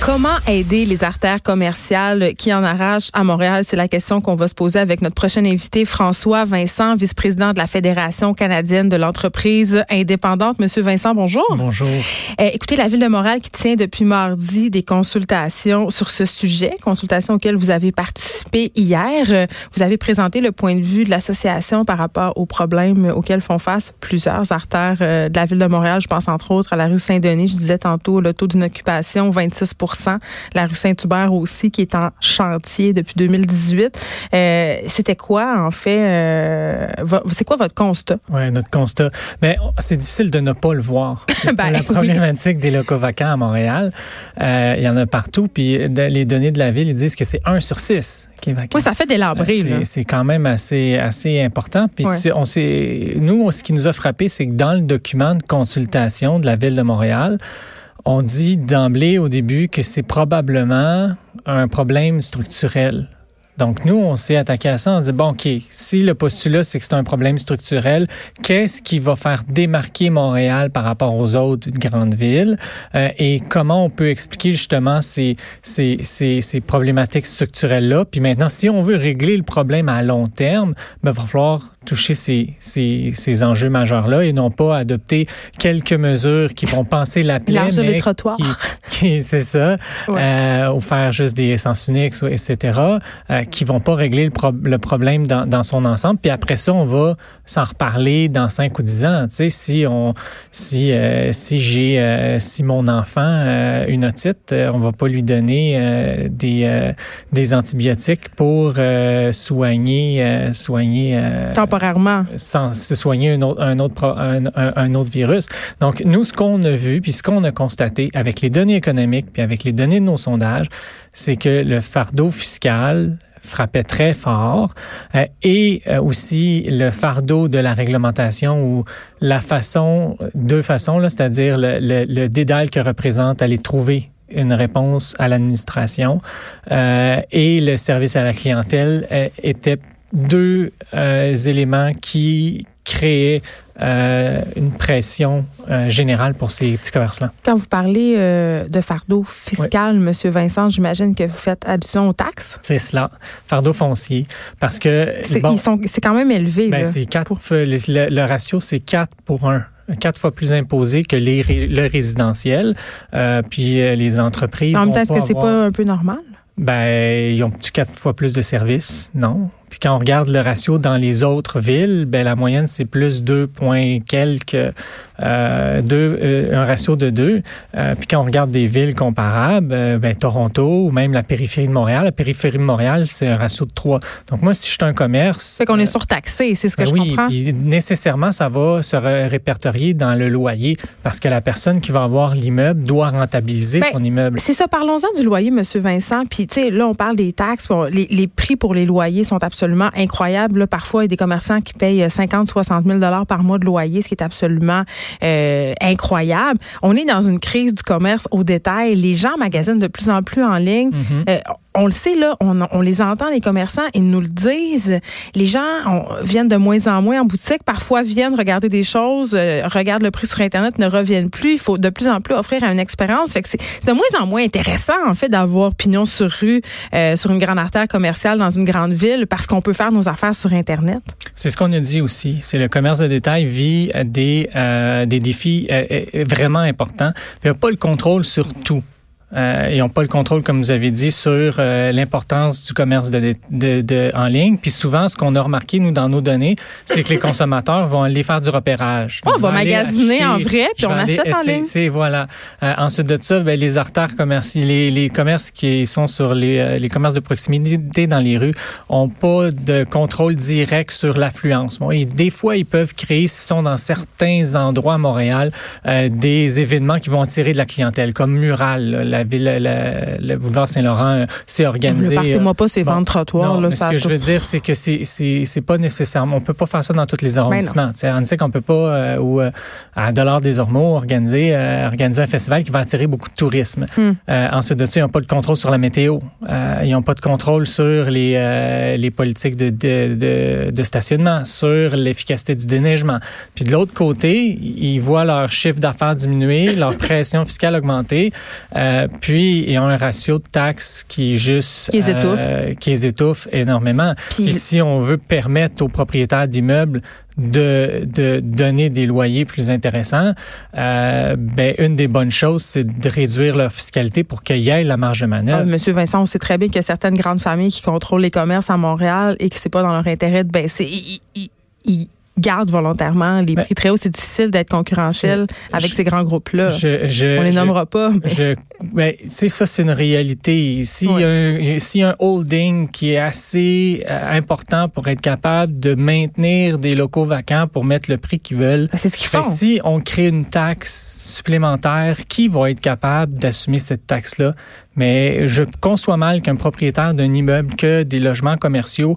Comment aider les artères commerciales qui en arrachent à Montréal? C'est la question qu'on va se poser avec notre prochain invité, François Vincent, vice-président de la Fédération canadienne de l'entreprise indépendante. Monsieur Vincent, bonjour. Bonjour. Euh, écoutez, la Ville de Montréal qui tient depuis mardi des consultations sur ce sujet, consultations auxquelles vous avez participé hier. Euh, vous avez présenté le point de vue de l'association par rapport aux problèmes auxquels font face plusieurs artères euh, de la Ville de Montréal. Je pense entre autres à la rue Saint-Denis. Je disais tantôt le taux d'inoccupation, 26 la rue Saint-Hubert aussi, qui est en chantier depuis 2018. Euh, C'était quoi, en fait, euh, c'est quoi votre constat? Oui, notre constat. Mais c'est difficile de ne pas le voir. Ben, la oui. problématique des locaux vacants à Montréal, euh, il y en a partout. Puis les données de la ville, ils disent que c'est un sur six qui est vacant. Oui, ça fait délabré. C'est- quand même assez, assez important. Puis Ouais. on nous, ce qui nous a frappé, c'est que dans le document de consultation de la ville de Montréal, on dit d'emblée au début que c'est probablement un problème structurel. Donc, nous, on s'est attaqué à ça. On dit, bon, OK, si le postulat, c'est que c'est un problème structurel, qu'est-ce qui va faire démarquer Montréal par rapport aux autres grandes villes? Euh, et comment on peut expliquer justement ces, ces, ces, ces problématiques structurelles-là? Puis maintenant, si on veut régler le problème à long terme, ben, il va falloir toucher ces, ces, ces enjeux majeurs-là et non pas adopter quelques mesures qui vont penser la plaie, mais trottoirs. qui, qui- c'est ça, Ouais. euh, ou faire juste des sens uniques, etc., euh, qui vont pas régler le, pro- le problème dans, dans son ensemble. Puis après ça, on va s'en reparler dans 5 ou 10 ans. Tu sais, si on, si, euh, si j'ai, euh, si mon enfant a une otite, euh, on va pas lui donner euh, des, euh, des antibiotiques pour euh, soigner, euh, soigner. euh, Temporairement. sans se soigner un autre, un, autre, pro- un, un- un autre virus. Donc, nous, ce qu'on a vu, puis ce qu'on a constaté avec les données économiques, puis avec les données de nos sondages, c'est que le fardeau fiscal frappait très fort euh, et euh, aussi le fardeau de la réglementation ou la façon, deux façons, c'est-à-dire le, le, le dédale que représente aller trouver une réponse à l'administration euh, et le service à la clientèle étaient deux éléments qui créaient euh, une pression euh, générale pour ces petits commerçants. Quand vous parlez euh, de fardeau fiscal, Monsieur Vincent, j'imagine que vous faites allusion aux taxes? C'est cela, fardeau foncier, parce que C'est bon, quand même élevé. ben, c'est quatre, le, le- ratio c'est 4 pour 1 quatre fois plus imposé que les, le résidentiel. Puis les entreprises. en même temps, est-ce que c'est avoir- pas un peu normal? Ben, ils ont quatre fois plus de services, non. Puis quand on regarde le ratio dans les autres villes, ben la moyenne c'est plus 2 points quelques, euh, deux, euh, un ratio de 2. Euh, puis quand on regarde des villes comparables, ben Toronto ou même la périphérie de Montréal, la périphérie de Montréal c'est un ratio de 3. Donc moi si je suis un commerce, Fait qu'on est surtaxé, c'est ce que ben je oui, comprends. puis nécessairement, ça va se ré- répertorier dans le loyer parce que la personne qui va avoir l'immeuble doit rentabiliser Ben, son immeuble. C'est ça, parlons-en du loyer, Monsieur Vincent. Puis, tu sais, là, on parle des taxes. Bon, les, les prix pour les loyers sont absolument incroyables. Là, parfois, il y a des commerçants qui payent 50, 60 000 dollars par mois de loyer, ce qui est absolument euh, incroyable. On est dans une crise du commerce au détail. Les gens magasinent de plus en plus en ligne. Mhm. Euh, on le sait, là, on, les entend, les commerçants, ils nous le disent. Les gens viennent de moins en moins en boutique, parfois viennent regarder des choses, euh, regardent le prix sur Internet, ne reviennent plus. Il faut de plus en plus offrir une expérience. C'est de moins en moins intéressant, en fait, d'avoir pignon sur rue, euh, sur une grande artère commerciale dans une grande ville, parce qu'on peut faire nos affaires sur Internet. C'est ce qu'on a dit aussi. C'est le commerce de détail vit des, euh, des défis vraiment importants. Il n'y a pas le contrôle sur tout. Euh, ils n'ont pas le contrôle, comme vous avez dit, sur euh, l'importance du commerce de, de, de- en ligne. Puis souvent, ce qu'on a remarqué, nous, dans nos données, c'est que les consommateurs vont aller faire du repérage. Oh, on va magasiner en vrai, puis on achète en ligne. C'est voilà. Euh, ensuite de ça, ben, les artères commerciales, les, les commerces qui sont sur les, euh, les commerces de proximité dans les rues ont pas de contrôle direct sur l'affluence. Bon, et des fois, ils peuvent créer, s'ils sont dans certains endroits à Montréal, euh, des événements qui vont attirer de la clientèle, comme Mural, là, la la ville, le boulevard Saint-Laurent s'est organisé. Ne partez-moi pas ces ventes trottoirs. Là, ce que je veux dire, c'est que c'est c'est pas nécessairement. On peut pas faire ça dans tous les ben arrondissements. On sait qu'on peut pas ou à Dollar des Ormeaux organiser organiser un festival qui va attirer beaucoup de tourisme. Hmm. ensuite de ça, ils n'ont pas de contrôle sur la météo. ils n'ont pas de contrôle sur les les politiques de, de, de, de stationnement, sur l'efficacité du déneigement. Puis de l'autre côté, ils voient leur chiffre d'affaires diminuer, leur pression fiscale augmenter, euh, puis ils ont un ratio de taxes qui est juste... Qui les étouffe. Euh, qui les étouffe énormément. Puis si on veut permettre aux propriétaires d'immeubles de, de donner des loyers plus intéressants, euh, ben, une des bonnes choses, c'est de réduire leur fiscalité pour qu'il y ait la marge de manœuvre. Ah, Monsieur Vincent, on sait très bien qu'il y a certaines grandes familles qui contrôlent les commerces à Montréal et que c'est pas dans leur intérêt de baisser gardent volontairement les prix très hauts. C'est difficile d'être concurrentiel avec ces grands groupes-là. On les nommera pas. Je, ben, ça, c'est une réalité. S'il y, a un holding qui est assez euh, important pour être capable de maintenir des locaux vacants pour mettre le prix qu'ils veulent, ben, c'est ce qu'ils font. Si on crée une taxe supplémentaire, qui va être capable d'assumer cette taxe-là? Mais je conçois mal qu'un propriétaire d'un immeuble que des logements commerciaux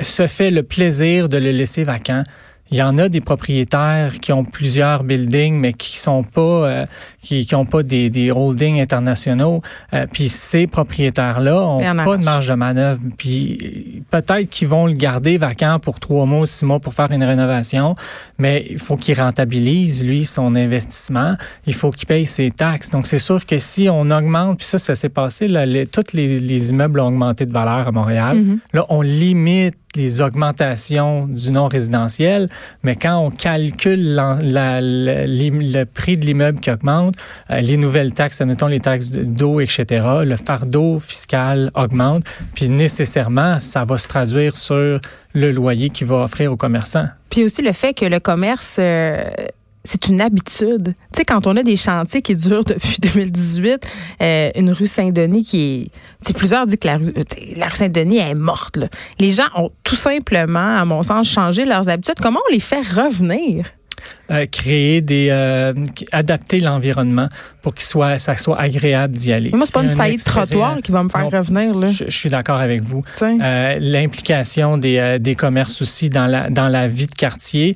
se fait le plaisir de le laisser vacant. Il y en a des propriétaires qui ont plusieurs buildings, mais qui sont pas, euh, qui, qui ont pas des, des holdings internationaux. Euh, puis ces propriétaires-là ont pas de marge de manœuvre. Puis peut-être qu'ils vont le garder vacant pour trois mois, six mois pour faire une rénovation, mais il faut qu'il rentabilise lui son investissement. Il faut qu'il paye ses taxes. Donc c'est sûr que si on augmente, puis ça, ça s'est passé, là, les, tous les, les, immeubles ont augmenté de valeur à Montréal. Mm-hmm. Là, on limite les augmentations du non résidentiel, mais quand on calcule le prix de l'immeuble qui augmente, euh, les nouvelles taxes, admettons les taxes d'eau, etc., le fardeau fiscal augmente, puis nécessairement, ça va se traduire sur le loyer qu'il va offrir aux commerçants. Puis aussi le fait que le commerce... Euh, c'est une habitude. Tu sais, quand on a des chantiers qui durent depuis 2018, euh, une rue Saint-Denis qui est... Plusieurs disent que la rue Saint-Denis est morte. Les gens ont tout simplement, à mon sens, changé leurs habitudes. Comment on les fait revenir? Euh, créer des euh, adapter l'environnement pour qu'il soit ça soit agréable d'y aller. moi c'est pas une saillie de trottoir qui va me faire revenir là. Je, suis d'accord avec vous. Euh, L'implication des, des commerces aussi dans la dans la vie de quartier.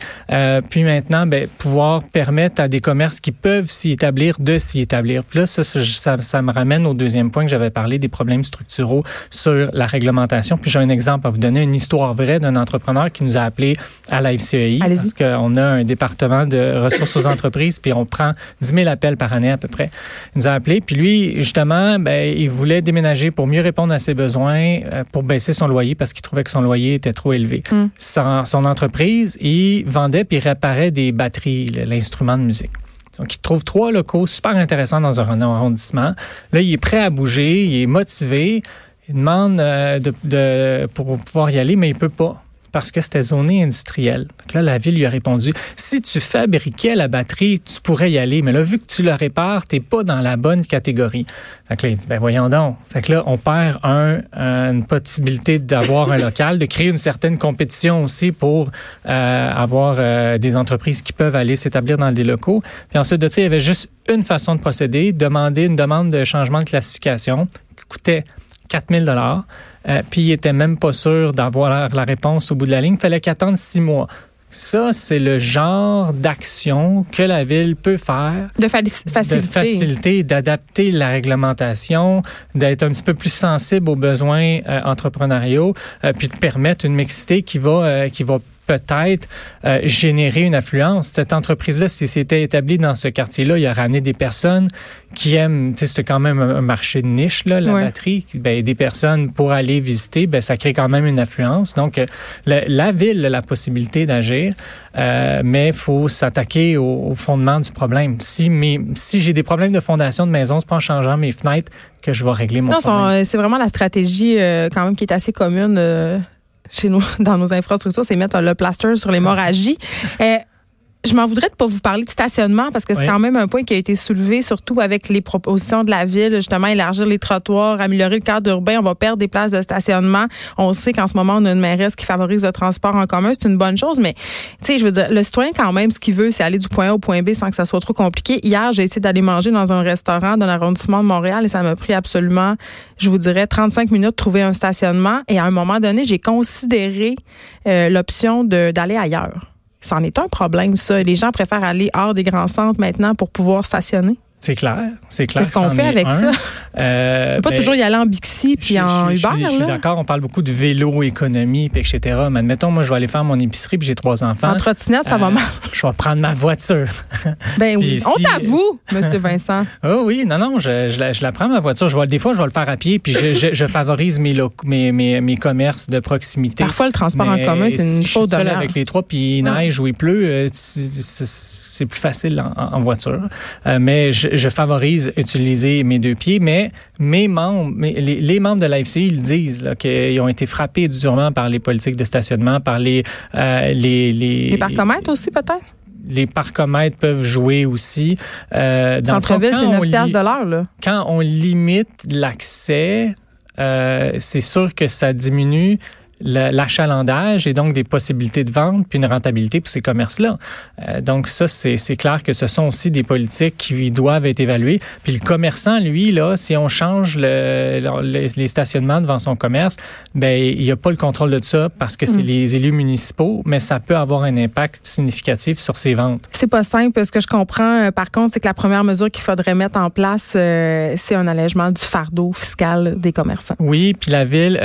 Puis maintenant ben pouvoir permettre à des commerces qui peuvent s'y établir de s'y établir. Puis là ça, ça, ça me ramène au deuxième point que j'avais parlé des problèmes structuraux sur la réglementation. Puis j'ai un exemple à vous donner une histoire vraie d'un entrepreneur qui nous a appelé à la FCEI parce qu'on a un département de ressources aux entreprises, puis on prend 10 000 appels par année à peu près. Il nous a appelé, puis lui, justement, ben, il voulait déménager pour mieux répondre à ses besoins, euh, pour baisser son loyer parce qu'il trouvait que son loyer était trop élevé. Hmm. Son, entreprise, il vendait puis réparait des batteries, l'instrument de musique. Donc, il trouve trois locaux super intéressants dans un arrondissement. Là, il est prêt à bouger, il est motivé. Il demande euh, de, pour pouvoir y aller, mais il peut pas parce que c'était zoné industriel. Là, la ville lui a répondu, si tu fabriquais la batterie, tu pourrais y aller, mais là, vu que tu la répares, tu n'es pas dans la bonne catégorie. Fait là, il dit, ben voyons donc. Fait que là, on perd un, une possibilité d'avoir un local, de créer une certaine compétition aussi pour euh, avoir euh, des entreprises qui peuvent aller s'établir dans des locaux. Puis ensuite de ça, il y avait juste une façon de procéder, demander une demande de changement de classification qui coûtait 4000 dollars. Euh, puis il était même pas sûr d'avoir la réponse au bout de la ligne. Il fallait qu'attendre six mois. Ça, c'est le genre d'action que la ville peut faire. De, faciliter. De faciliter, d'adapter la réglementation, d'être un petit peu plus sensible aux besoins euh, entrepreneuriaux, euh, puis de permettre une mixité qui va, qui va peut-être euh, générer une affluence. Cette entreprise-là, si c'était établi dans ce quartier-là, il a ramené des personnes qui aiment, c'est quand même un marché de niche, là, la batterie. Ben, des personnes pour aller visiter, ben, ça crée quand même une affluence. Donc, euh, la, ville a la possibilité d'agir, euh, mais il faut s'attaquer au, fondement du problème. Si, si j'ai des problèmes de fondation de maison, c'est pas en changeant mes fenêtres que je vais régler mon problème. C'est vraiment la stratégie quand même qui est assez commune chez nous, dans nos infrastructures, c'est mettre le plaster sur l'hémorragie. Euh, je m'en voudrais de pas vous parler de stationnement parce que c'est quand même un point qui a été soulevé, surtout avec les propositions de la ville, justement, élargir les trottoirs, améliorer le cadre urbain. On va perdre des places de stationnement. On sait qu'en ce moment, on a une mairesse qui favorise le transport en commun. C'est une bonne chose, mais, tu sais, je veux dire, le citoyen, quand même, ce qu'il veut, c'est aller du point A au point B sans que ça soit trop compliqué. Hier, j'ai essayé d'aller manger dans un restaurant dans l'arrondissement de Montréal et ça m'a pris absolument, je vous dirais, 35 minutes de trouver un stationnement. Et à un moment donné, j'ai considéré euh, l'option d'aller ailleurs. C'en est un problème, ça. Les gens préfèrent aller hors des grands centres maintenant pour pouvoir stationner. C'est clair, c'est clair. Qu'est-ce qu'on fait avec ça? Euh, peut pas ben, toujours y aller en Bixi puis en Uber. Je, suis d'accord, on parle beaucoup de vélo, économie, puis etc. Mais admettons, moi, je vais aller faire mon épicerie puis j'ai trois enfants. En trottinette, ça va euh, mal. Je vais prendre ma voiture. Ben oui. on t'avoue, Monsieur Vincent. oh oui, non, non, je, je, la, je, la, prends ma voiture. Je vais, des fois, je vais le faire à pied puis je, je favorise mes, mes, mes, mes, commerces de proximité. Parfois, le transport en commun, c'est une chose de seul avec les trois puis il neige ou il pleut, euh, c'est plus facile en, en voiture. mais je favorise utiliser mes deux pieds, mais mes membres, les, membres de l'AFCI, ils disent qu'ils ont été frappés durement par les politiques de stationnement, par les... Euh, les, les, les parcomètres aussi, peut-être? les parcomètres peuvent jouer aussi. Euh, dans Centre-ville, c'est 9 de l'heure. Quand on limite l'accès, euh, c'est sûr que ça diminue l'achalandage et donc des possibilités de vente puis une rentabilité pour ces commerces-là. Euh, donc ça, c'est clair que ce sont aussi des politiques qui doivent être évaluées. Puis le commerçant, lui, là, si on change le, les stationnements devant son commerce, ben il n'y a pas le contrôle de ça parce que c'est mm. les élus municipaux, mais ça peut avoir un impact significatif sur ses ventes. C'est pas simple. Ce que je comprends, euh, par contre, c'est que la première mesure qu'il faudrait mettre en place, euh, c'est un allègement du fardeau fiscal des commerçants. Oui, puis la ville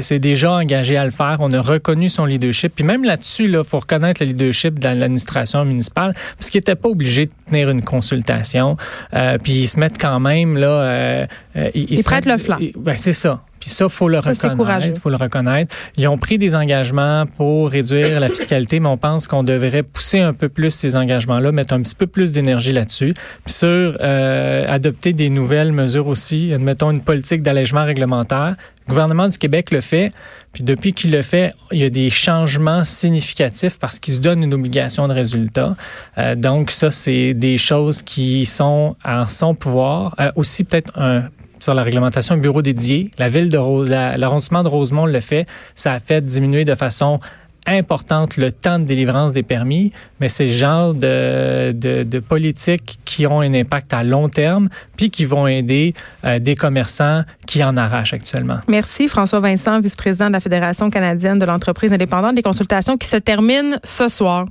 s'est déjà engagée à le faire. On a reconnu son leadership. Puis même là-dessus, il là, faut reconnaître le leadership dans l'administration municipale parce qu'il n'était pas obligé de tenir une consultation. Euh, puis ils se mettent quand même là. Euh, euh ils, ils, prêtent le flanc. Ben, c'est ça. Puis ça, faut le reconnaître. faut le reconnaître. Ils ont pris des engagements pour réduire la fiscalité, mais on pense qu'on devrait pousser un peu plus ces engagements-là, mettre un petit peu plus d'énergie là-dessus. Puis sur euh, adopter des nouvelles mesures aussi, admettons une politique d'allègement réglementaire. Le gouvernement du Québec le fait. Puis depuis qu'il le fait, il y a des changements significatifs parce qu'il se donne une obligation de résultat. Euh, donc ça, c'est des choses qui sont en son pouvoir. Euh, aussi peut-être un sur la réglementation, un bureau dédié. La ville de l'arrondissement de Rosemont le fait. Ça a fait diminuer de façon importante le temps de délivrance des permis, mais c'est le genre de, de, politiques qui ont un impact à long terme, puis qui vont aider euh, des commerçants qui en arrachent actuellement. Merci François Vincent, vice-président de la Fédération canadienne de l'entreprise indépendante des consultations qui se termine ce soir.